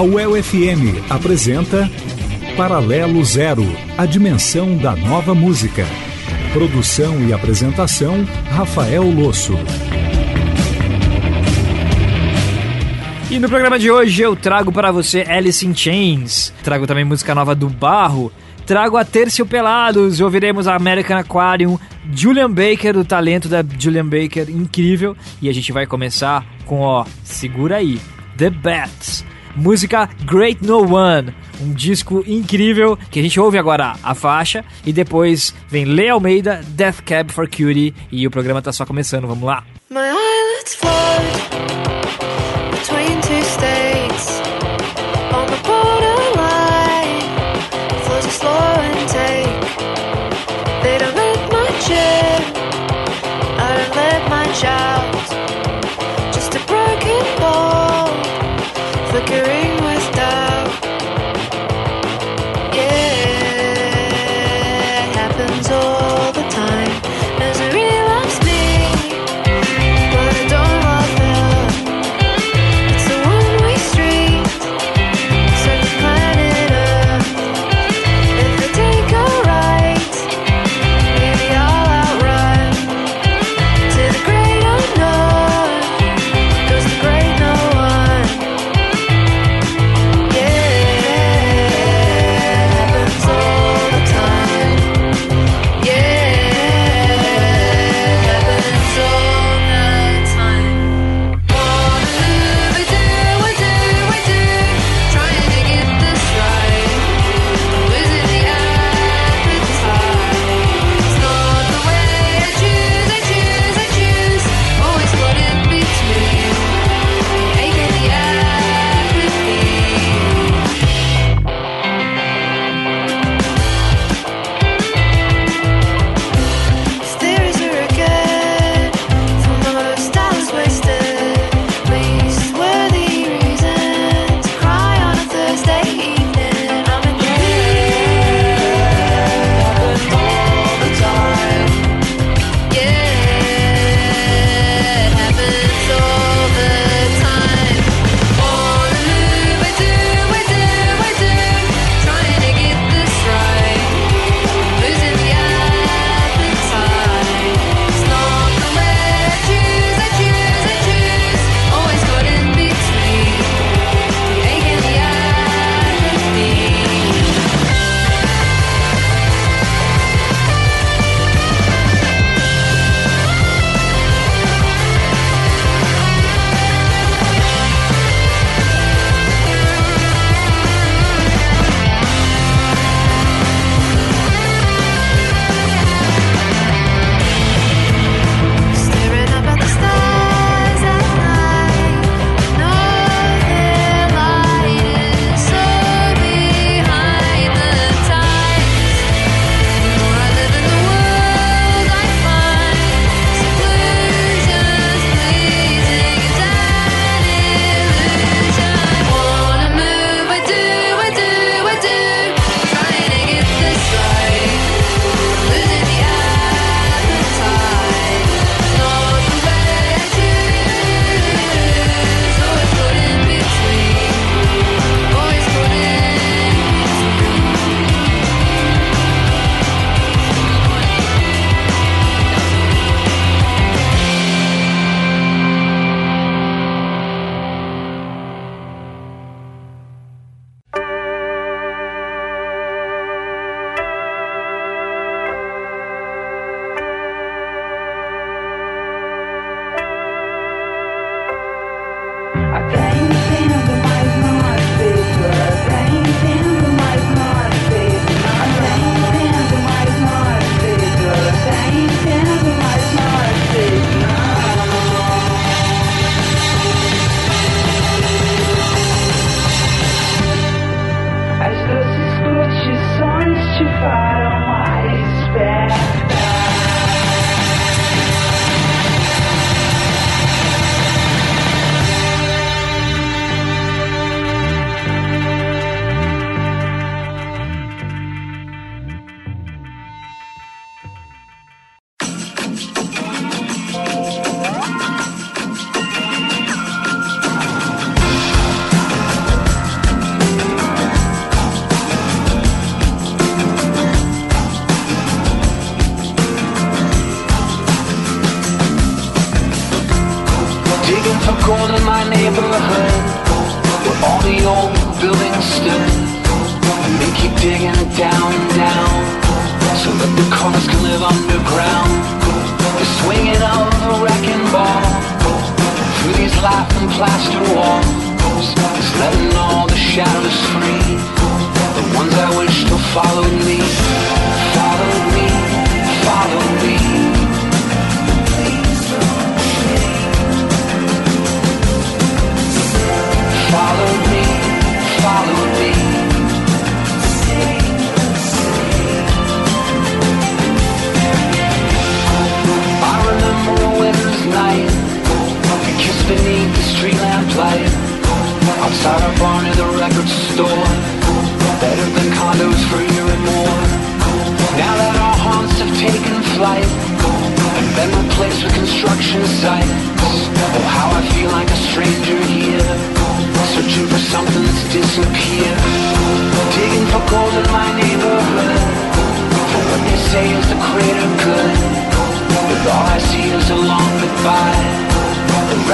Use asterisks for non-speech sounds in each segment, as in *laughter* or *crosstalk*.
A UEL FM apresenta Paralelo Zero, a dimensão da nova música. Produção e apresentação, Rafael Losso. E no programa de hoje eu trago para você Alice in Chains, trago também música nova do Barro, trago a Terciopelados, ouviremos a American Aquarium, Julian Baker, o talento da Julian Baker, incrível, e a gente vai começar com, ó, segura aí, The Bats, música Great No One, um disco incrível que a gente ouve agora a faixa e depois vem Lê Almeida, Death Cab for Cutie e o programa tá só começando, vamos lá. My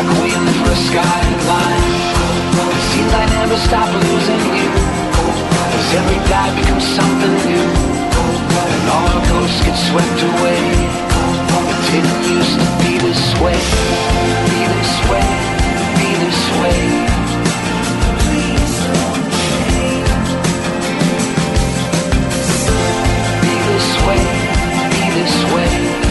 Requiem for a skyline It seems I never stop losing you. As every die becomes something new. And all our ghosts get swept away. It didn't used to be this way. Be this way, be this way. Be this way, be this way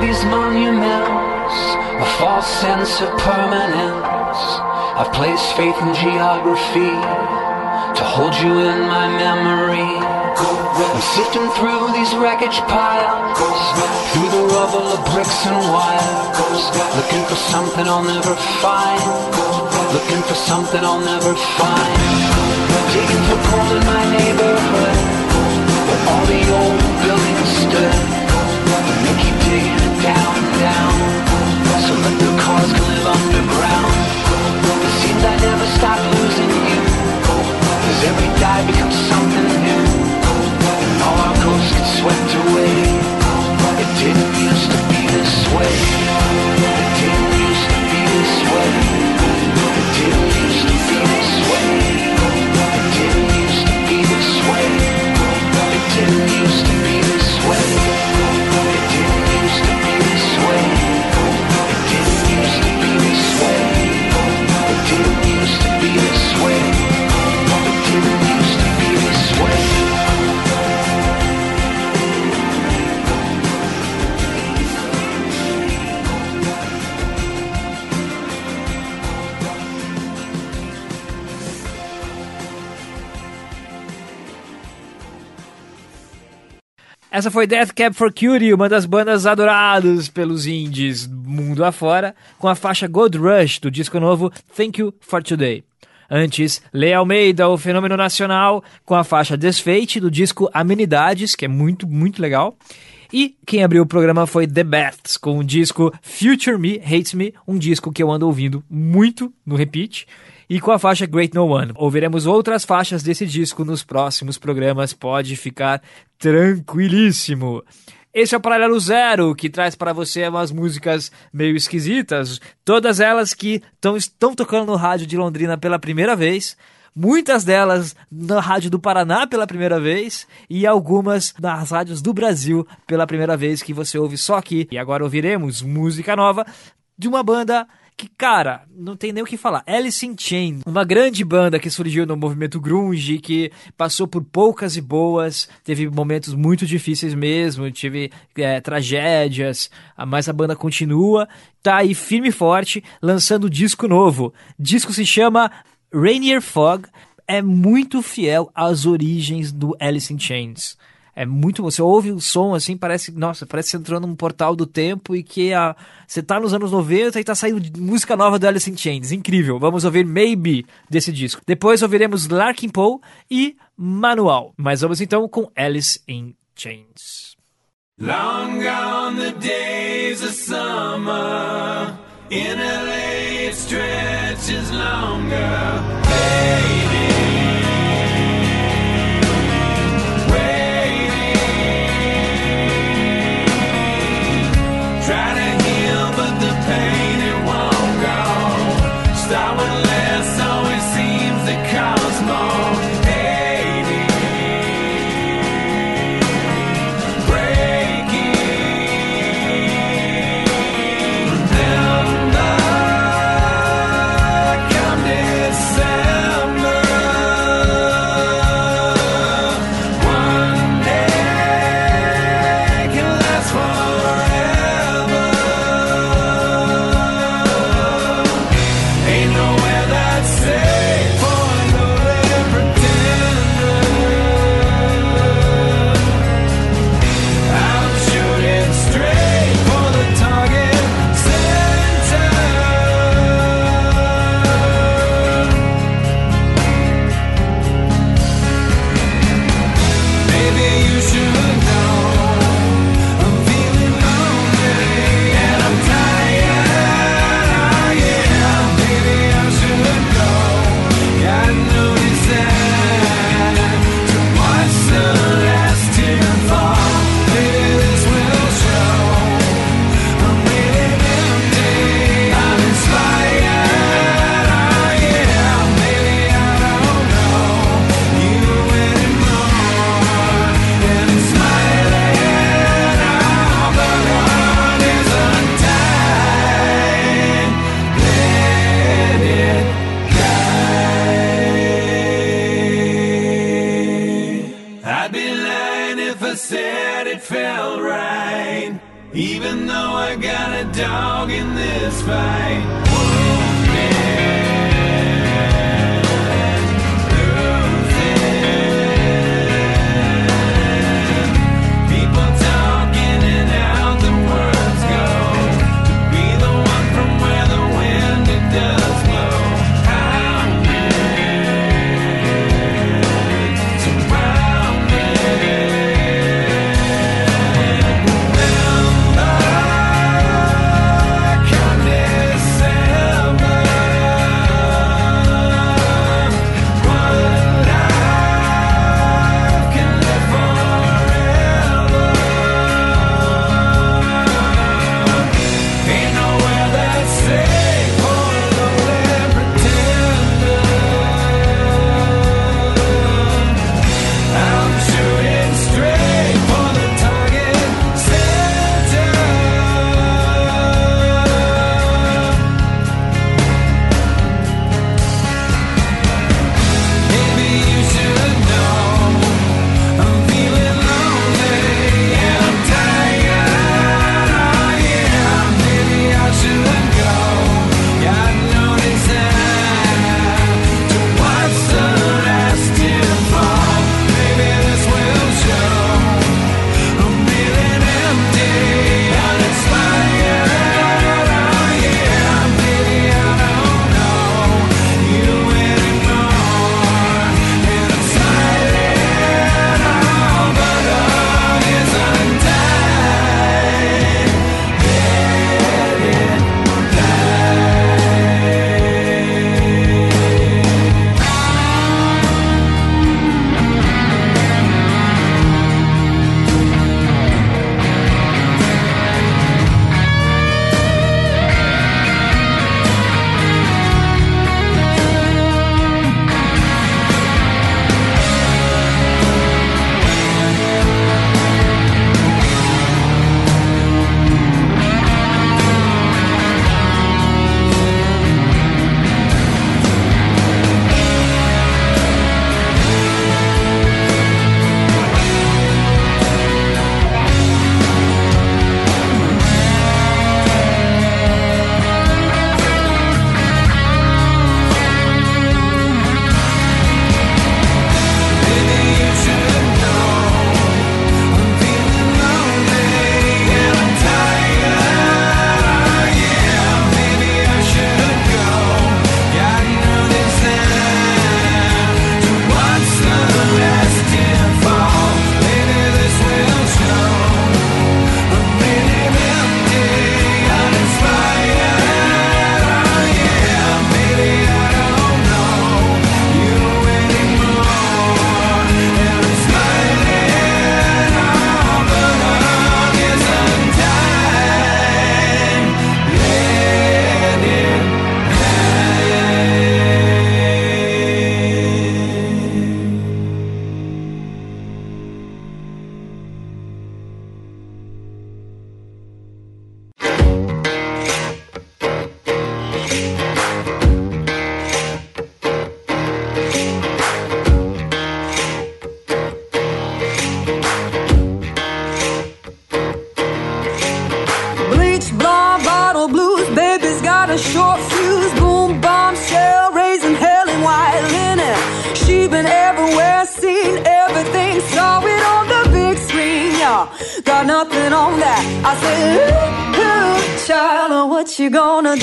these monuments a false sense of permanence. I've placed faith in geography to hold you in my memory. I'm sifting through these wreckage piles, through the rubble of bricks and wires, looking for something I'll never find, looking for something I'll never find. Digging for gold in my neighborhood, where all the old buildings stood. Swept away. It didn't used to Essa foi Death Cab for Cutie, uma das bandas adoradas pelos indies mundo afora, com a faixa Gold Rush do disco novo Thank You for Today. Antes, Lei Almeida, o fenômeno nacional, com a faixa Desfeite do disco Amenidades, que é muito, muito legal. E quem abriu o programa foi The Beths, com o disco Future Me Hates Me, um disco que eu ando ouvindo muito no repeat e com a faixa Great No One. Ouviremos outras faixas desse disco nos próximos programas, pode ficar tranquilíssimo. Esse é o Paralelo Zero, que traz para você umas músicas meio esquisitas, todas elas que tão, estão tocando no rádio de Londrina pela primeira vez, muitas delas na rádio do Paraná pela primeira vez e algumas nas rádios do Brasil pela primeira vez que você ouve só aqui. E agora ouviremos música nova de uma banda que, cara, não tem nem o que falar. Alice in Chains, uma grande banda que surgiu no movimento grunge, que passou por poucas e boas, teve momentos muito difíceis mesmo, teve é, tragédias, mas a banda continua, tá aí firme e forte, lançando disco novo. O disco se chama Rainier Fog, é muito fiel às origens do Alice in Chains. É muito. Você ouve o som assim, parece. Nossa, parece entrou num portal do tempo e que a, você tá nos anos 90 e tá saindo música nova do Alice in Chains. Incrível. Vamos ouvir Maybe desse disco. Depois ouviremos Larkin Poe e Manual. Mas vamos então com Alice in Chains. Long gone the days of summer In LA it stretches longer.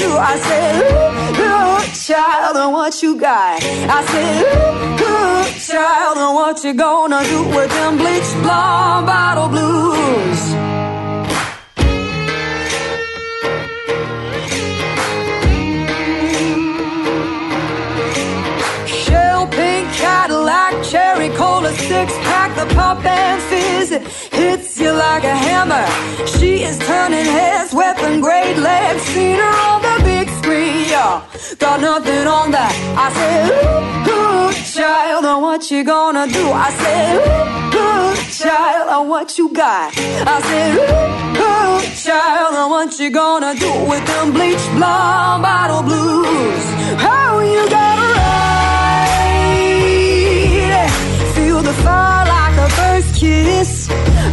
I said, ooh, ooh, child, what you got? I said, ooh, ooh, child, what you gonna do with them bleach blonde bottle blues? Cherry cola six pack, the pop and fizz it hits you like a hammer. She is turning heads, weapon grade legs, seen her on the big screen. Yeah, got nothing on that. I said, ooh, ooh, child, uh, what you gonna do? I said, ooh, ooh, child, uh, what you got? I said, ooh, ooh, child, uh, what you gonna do with them bleach blonde bottle blues? Oh, you gotta feel the fire like a first kiss.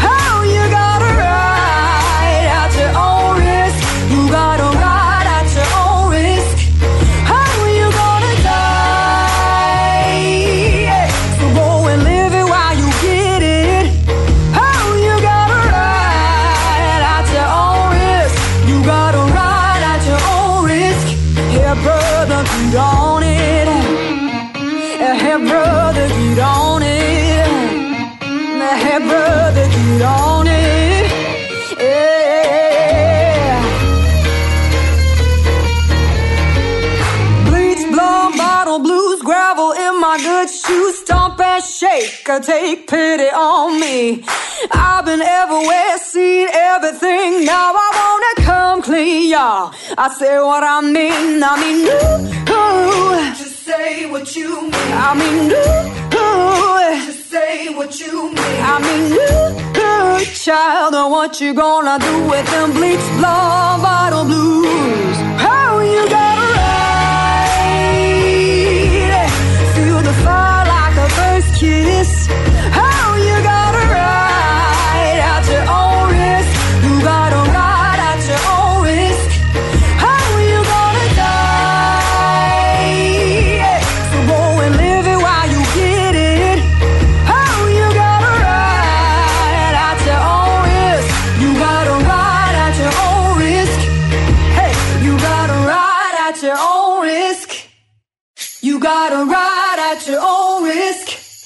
Stomp and shake, or take pity on me. I've been everywhere, seen everything. Now I wanna come clean, y'all. I say what I mean. I mean, ooh, ooh. Just say what you mean. I mean, ooh, ooh. Just say what you mean. I mean, ooh, ooh. Child, uh, what you gonna do with them bleach blonde bottle blues? How you gotta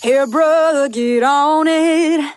Here, brother, get on it.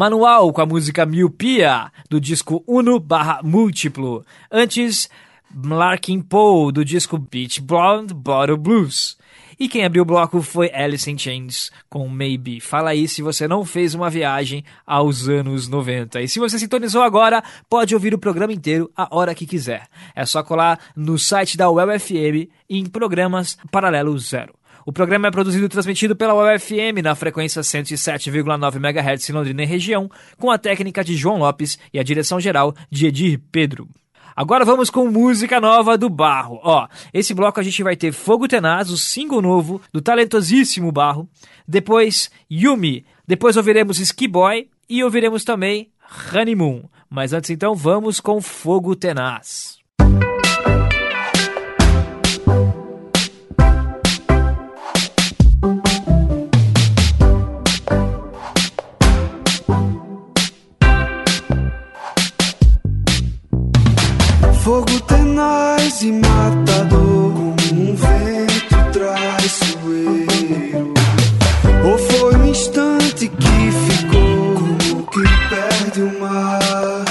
Manual com a música Miopia, do disco Uno barra Múltiplo. Antes, Larkin Poe, do disco Beach Blonde Bottle Blues. E quem abriu o bloco foi Alice in Chains com Maybe. Fala aí se você não fez uma viagem aos anos 90. E se você sintonizou agora, pode ouvir o programa inteiro a hora que quiser. É só colar no site da UFM em programas Paralelo Zero. O programa é produzido e transmitido pela UFM na frequência 107,9 MHz em Londrina e região, com a técnica de João Lopes e a direção geral de Edir Pedro. Agora vamos com música nova do Barro. Ó, esse bloco a gente vai ter Fogo Tenaz, o single novo do talentosíssimo Barro. Depois Yumi. Depois ouviremos Ski Boy e ouviremos também Honeymoon. Mas antes então vamos com Fogo Tenaz. Fogo tenaz e matador, como um vento traiçoeiro. Ou foi um instante que ficou, como que perde o mar.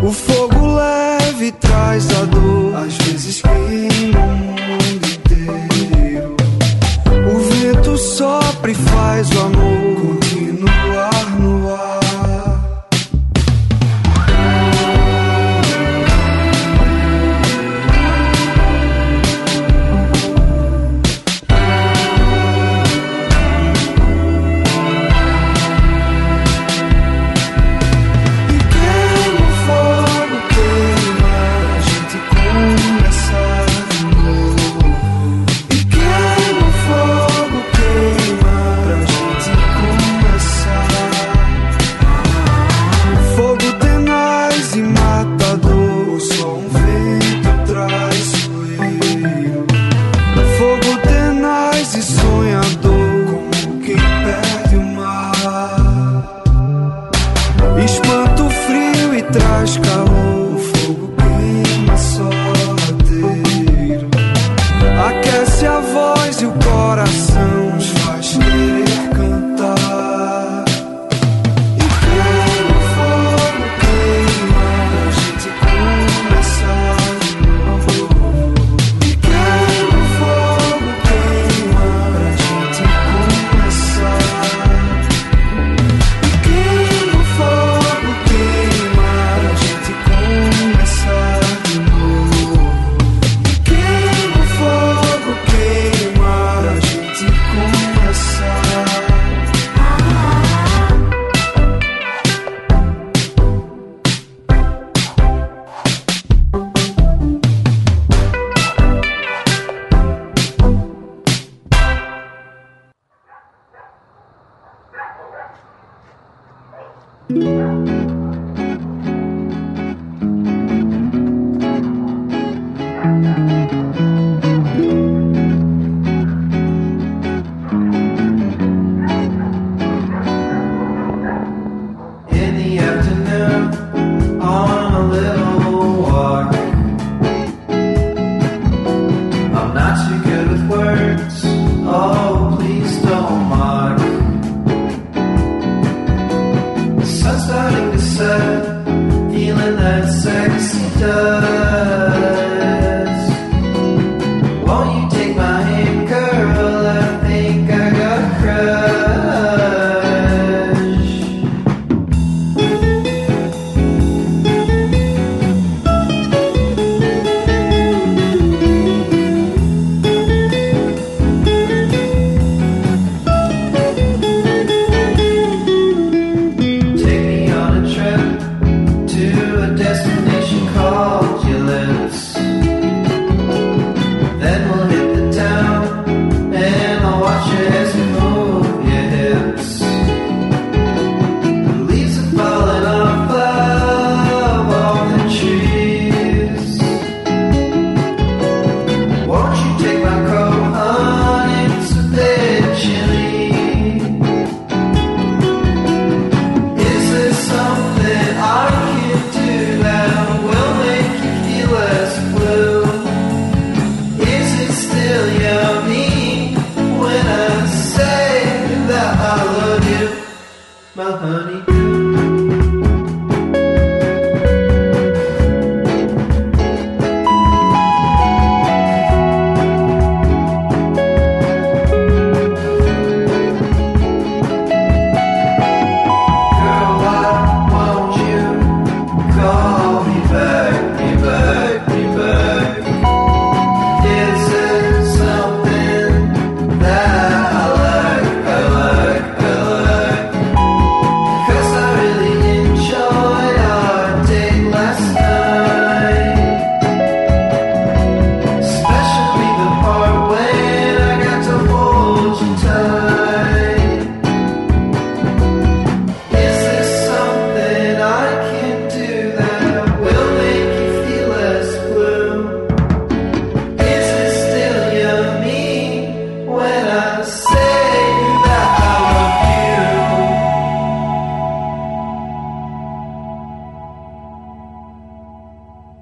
O fogo leve traz a dor, às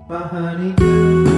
Bye, honey.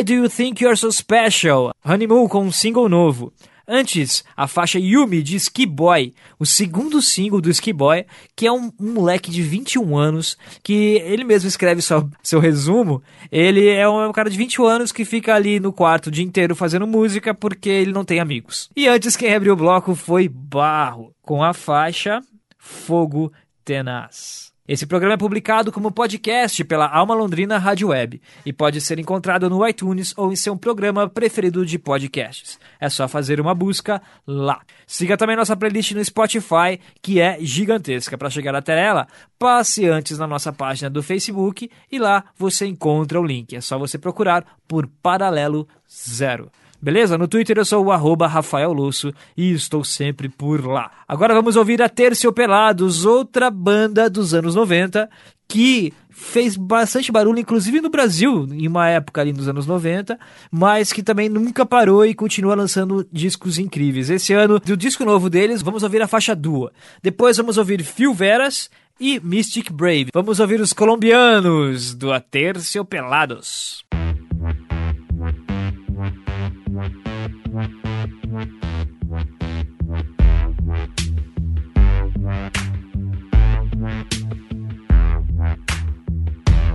Why Do You Think You're So Special? Honeymoon com um single novo. Antes, a faixa Yumi de Ski Boy, o segundo single do Ski Boy, que é um, um moleque de 21 anos, que ele mesmo escreve seu, *laughs* seu resumo. Ele é um, cara de 21 anos que fica ali no quarto o dia inteiro fazendo música porque ele não tem amigos. E antes, quem abriu o bloco foi Barro, com a faixa Fogo Tenaz. Esse programa é publicado como podcast pela Alma Londrina Rádio Web e pode ser encontrado no iTunes ou em seu programa preferido de podcasts. É só fazer uma busca lá. Siga também nossa playlist no Spotify, que é gigantesca. Para chegar até ela, passe antes na nossa página do Facebook e lá você encontra o link. É só você procurar por Paralelo Zero. Beleza? No Twitter eu sou o arroba Rafael Lusso e estou sempre por lá. Agora vamos ouvir a Terciopelados, outra banda dos anos 90 que fez bastante barulho, inclusive no Brasil, em uma época ali nos anos 90, mas que também nunca parou e continua lançando discos incríveis. Esse ano, do disco novo deles, vamos ouvir a faixa Dua. Depois vamos ouvir Phil Veras e Mystic Brave. Vamos ouvir os colombianos do Aterciopelados.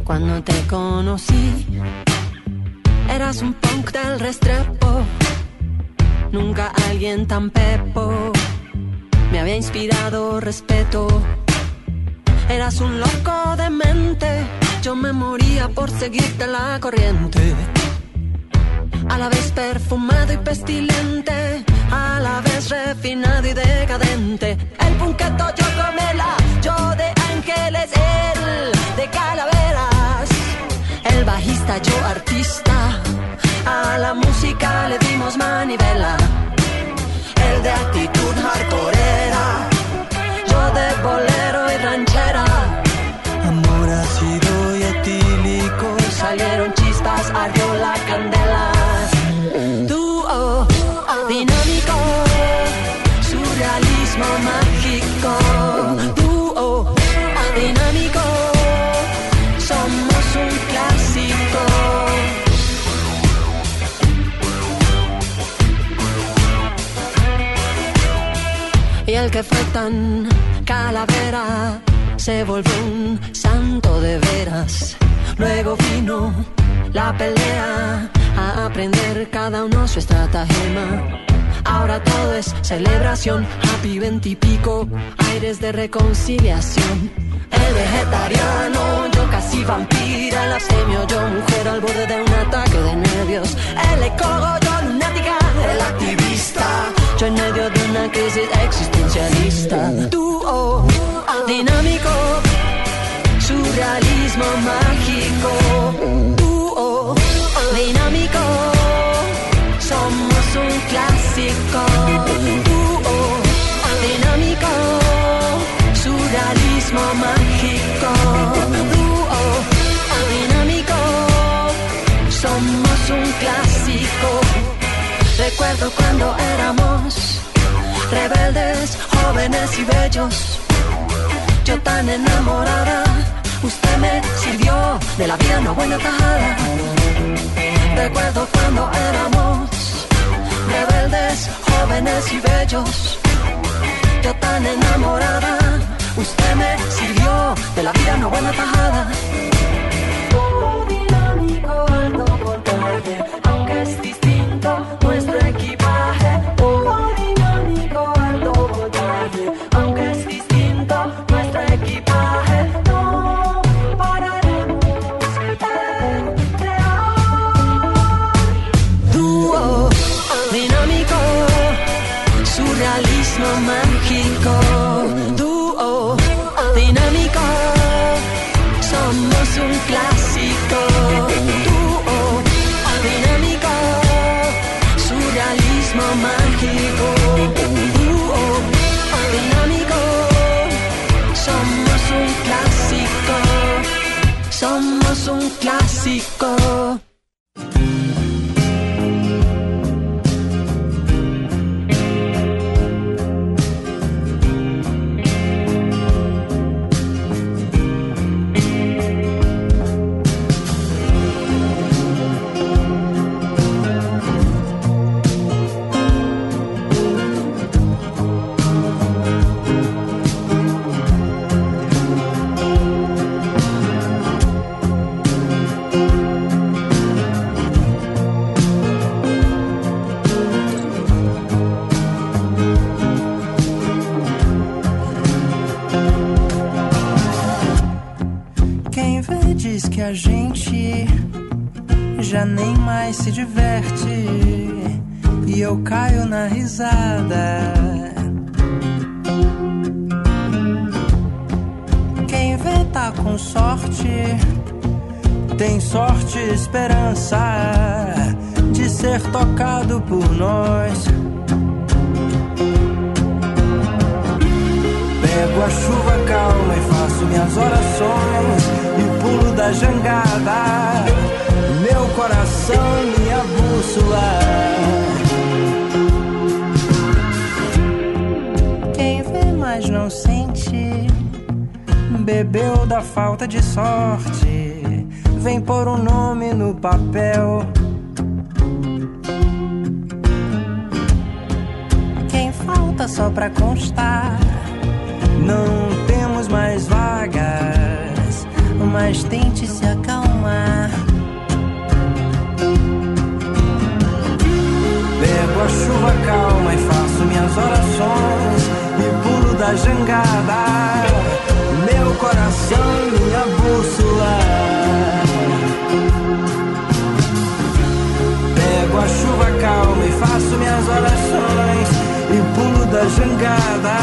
Cuando te conocí, eras un punk del restrepo. Nunca alguien tan pepo me había inspirado respeto. Eras un loco de mente, yo me moría por seguirte la corriente. A la vez perfumado y pestilente, a la vez refinado y decadente. El punqueto yo comela, yo de ángeles, Yo artista, a la música le dimos manivela. El de actitud hardcoreera, yo de bolero y ranchera. Amor ácido y etílico, salieron chispas, ardió la candela. Y el que fue tan calavera se volvió un santo de veras. Luego vino la pelea a aprender cada uno su estratagema. Ahora todo es celebración, happy veintipico, aires de reconciliación. El vegetariano, yo casi vampira, el abstemio, yo mujer al borde de un ataque de nervios. El yo en medio de una crisis existencialista. Dúo dinámico, surrealismo mágico. Dúo dinámico, somos un clásico. Recuerdo cuando éramos rebeldes, jóvenes y bellos. Yo tan enamorada, usted me sirvió de la vida una buena tajada. Recuerdo cuando éramos rebeldes, jóvenes y bellos. Yo tan enamorada, usted me sirvió de la vida una buena tajada. alto aunque es esperança de ser tocado por nós. Pego a chuva calma e faço minhas orações e pulo da jangada. Meu coração, minha bússola. Quem vê, mas não sente, bebeu da falta de sorte vem pôr um nome no papel. Quem falta só pra constar? Não temos mais vagas, mas tente se acalmar. Pego a chuva calma e faço minhas orações e pulo da jangada. Meu coração, minha bússola. chuva calma e faço minhas orações e pulo da jangada.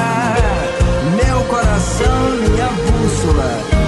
Meu coração, minha bússola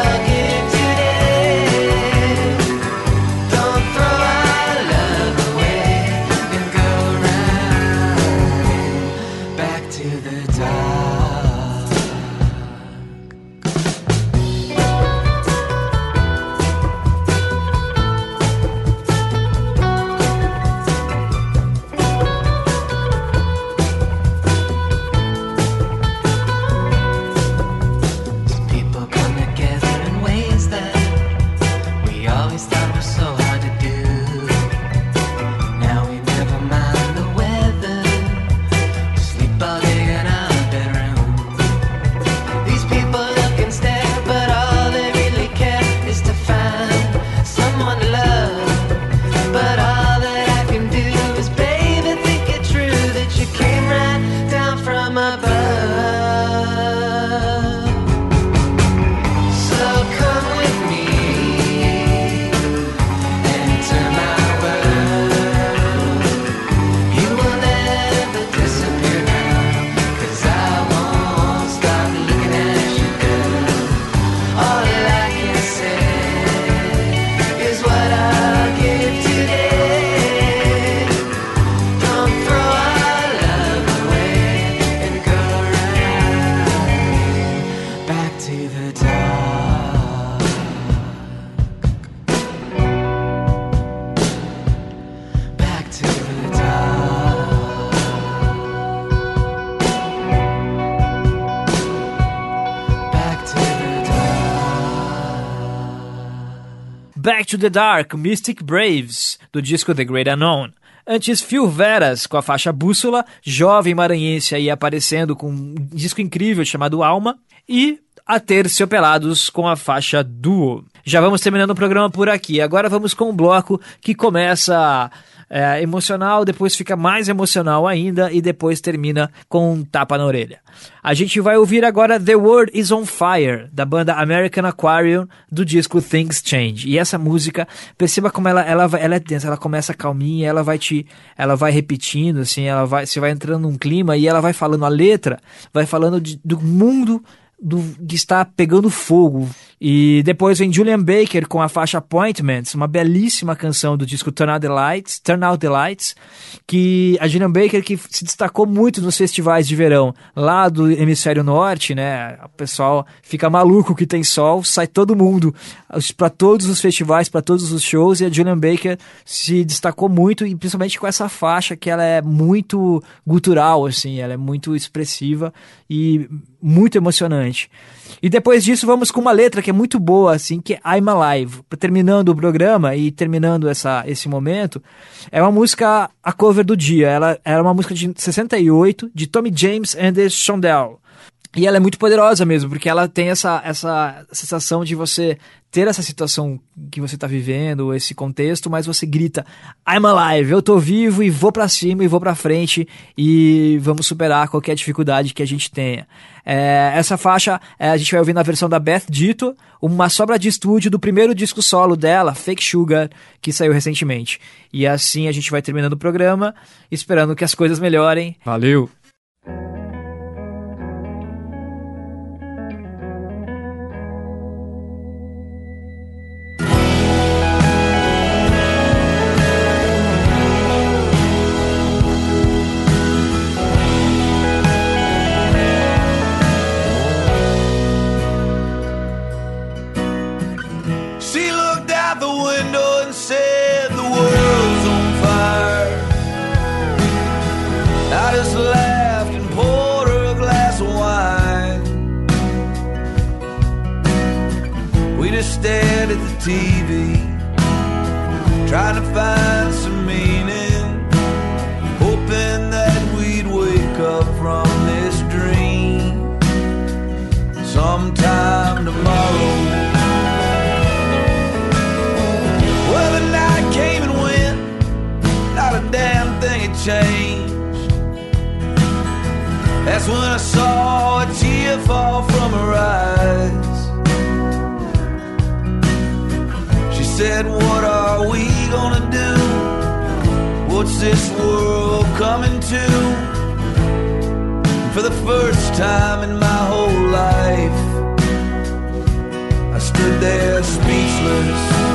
again. Back to the Dark, Mystic Braves, do disco The Great Unknown. Antes, Phil Veras, com a faixa Bússola, jovem maranhense aí aparecendo com um disco incrível chamado Alma. E a Terciopelados com a faixa Duo. Já vamos terminando o programa por aqui. Agora vamos com um bloco que começa é, emocional, depois fica mais emocional ainda e depois termina com um tapa na orelha. A gente vai ouvir agora The World Is On Fire, da banda American Aquarium, do disco Things Change. E essa música, perceba como ela, ela, ela é densa, ela começa calminha, ela vai te, ela vai repetindo, assim, ela vai, você vai entrando num clima e ela vai falando a letra, vai falando de, do mundo do, que está pegando fogo. E depois vem Julian Baker com a faixa Appointments, uma belíssima canção do disco Turn Out the Lights, Turn Out the Lights, que a Julian Baker que se destacou muito nos festivais de verão lá do hemisfério norte, né? O pessoal fica maluco que tem sol, sai todo mundo para todos os festivais, para todos os shows e a Julian Baker se destacou muito e principalmente com essa faixa que ela é muito gutural assim, ela é muito expressiva e muito emocionante. E depois disso vamos com uma letra que é muito boa, assim, que é I'm Alive. Terminando o programa e terminando essa, esse momento, é uma música, a cover do dia. Ela era uma música de 68, de Tommy James and the Shondell. E ela é muito poderosa mesmo, porque ela tem essa, essa sensação de você ter essa situação que você tá vivendo, esse contexto, mas você grita I'm alive, eu tô vivo e vou para cima e vou para frente e vamos superar qualquer dificuldade que a gente tenha. É, essa faixa é, a gente vai ouvir na versão da Beth Dito, uma sobra de estúdio do primeiro disco solo dela, Fake Sugar, que saiu recentemente. E assim a gente vai terminando o programa, esperando que as coisas melhorem. Valeu! restless